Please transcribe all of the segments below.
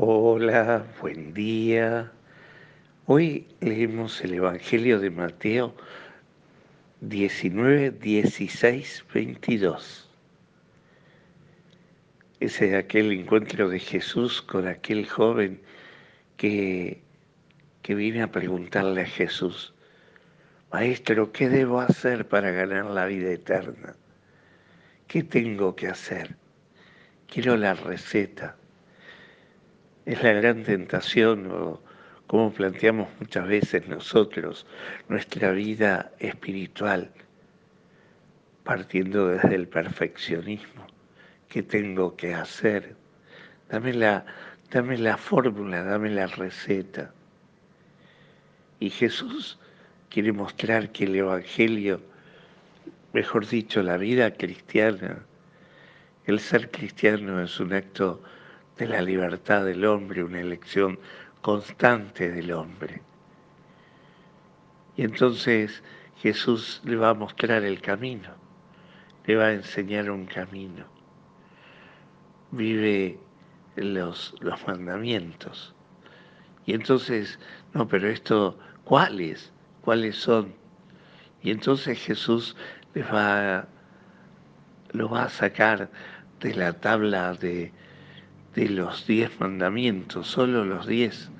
Hola, buen día. Hoy leemos el Evangelio de Mateo 19, 16, 22. Ese es aquel encuentro de Jesús con aquel joven que, que viene a preguntarle a Jesús, Maestro, ¿qué debo hacer para ganar la vida eterna? ¿Qué tengo que hacer? Quiero la receta es la gran tentación o como planteamos muchas veces nosotros nuestra vida espiritual, partiendo desde el perfeccionismo. ¿Qué tengo que hacer? Dame la, dame la fórmula, dame la receta. Y Jesús quiere mostrar que el Evangelio, mejor dicho, la vida cristiana, el ser cristiano es un acto de la libertad del hombre, una elección constante del hombre. Y entonces Jesús le va a mostrar el camino, le va a enseñar un camino. Vive los, los mandamientos. Y entonces, no, pero esto, ¿cuáles? ¿Cuáles son? Y entonces Jesús les va, lo va a sacar de la tabla de, de los diez mandamientos, solo los diez,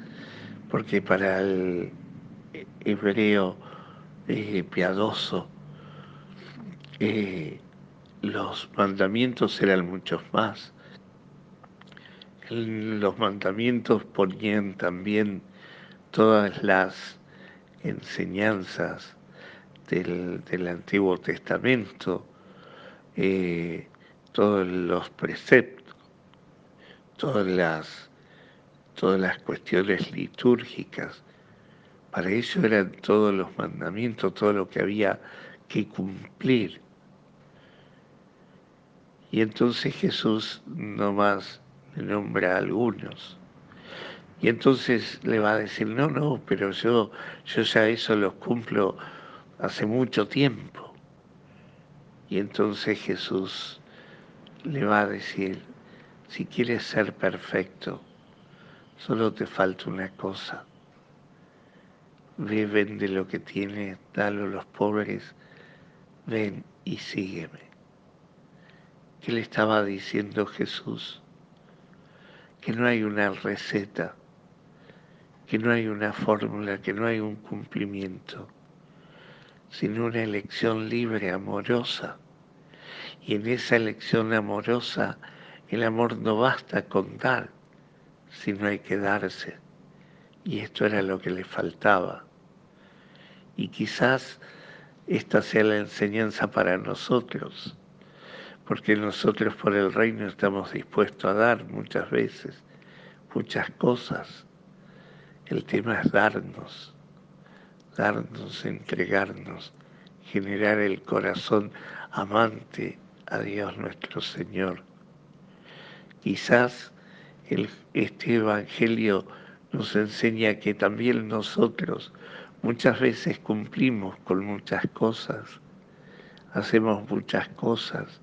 porque para el hebreo eh, piadoso eh, los mandamientos eran muchos más. los mandamientos ponían también todas las enseñanzas del, Antiguo Testamento, eh, todos los preceptos todas las, todas las cuestiones litúrgicas. Para eso eran todos los mandamientos, todo lo que había que cumplir. Y entonces Jesús nomás nombra a algunos. Y entonces le va a decir, no, no, pero yo, yo ya eso los cumplo hace mucho tiempo. Y entonces Jesús le va a decir, si quieres ser perfecto, solo te falta una cosa. Ve, vende lo que tienes, dalo a los pobres, ven y sígueme. ¿Qué le estaba diciendo Jesús? Que no hay una receta, que no hay una fórmula, que no hay un cumplimiento, sino una elección libre, amorosa. Y en esa elección amorosa, el amor no basta con dar, sino hay que darse. Y esto era lo que le faltaba. Y quizás esta sea la enseñanza para nosotros, porque nosotros por el reino estamos dispuestos a dar muchas veces, muchas cosas. El tema es darnos, darnos, entregarnos, generar el corazón amante a Dios nuestro Señor Quizás este Evangelio nos enseña que también nosotros muchas veces cumplimos con muchas cosas, hacemos muchas cosas,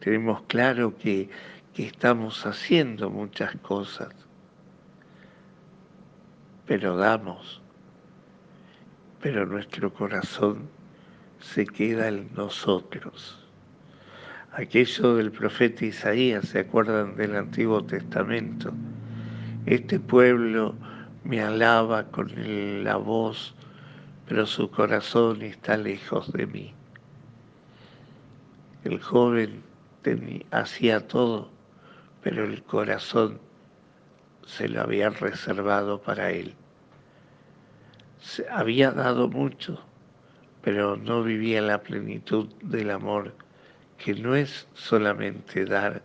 tenemos claro que, que estamos haciendo muchas cosas, pero damos, pero nuestro corazón se queda en nosotros aquello del profeta Isaías, ¿se acuerdan del Antiguo Testamento? Este pueblo me alaba con la voz, pero su corazón está lejos de mí. El joven hacía todo, pero el corazón se lo había reservado para él. Había dado mucho, pero no vivía la plenitud del amor que no es solamente dar,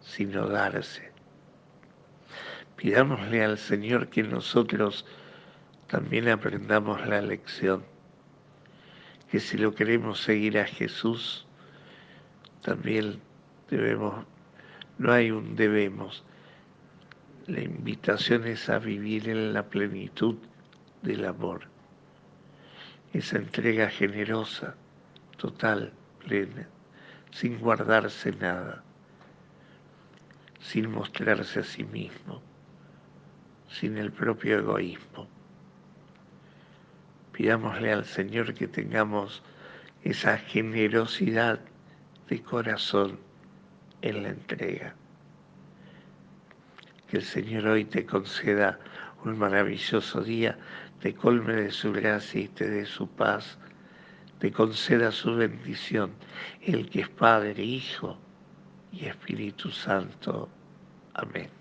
sino darse. Pidámosle al Señor que nosotros también aprendamos la lección, que si lo queremos seguir a Jesús, también debemos, no hay un debemos, la invitación es a vivir en la plenitud del amor, esa entrega generosa, total, plena sin guardarse nada, sin mostrarse a sí mismo. sin el propio egoísmo. Pidámosle al Señor que tengamos esa generosidad de corazón en la entrega. Que el Señor hoy te conceda un maravilloso día, te colme de su gracia y te dé su paz, te conceda su bendición, el que es Padre, Hijo y Espíritu Santo. Amén.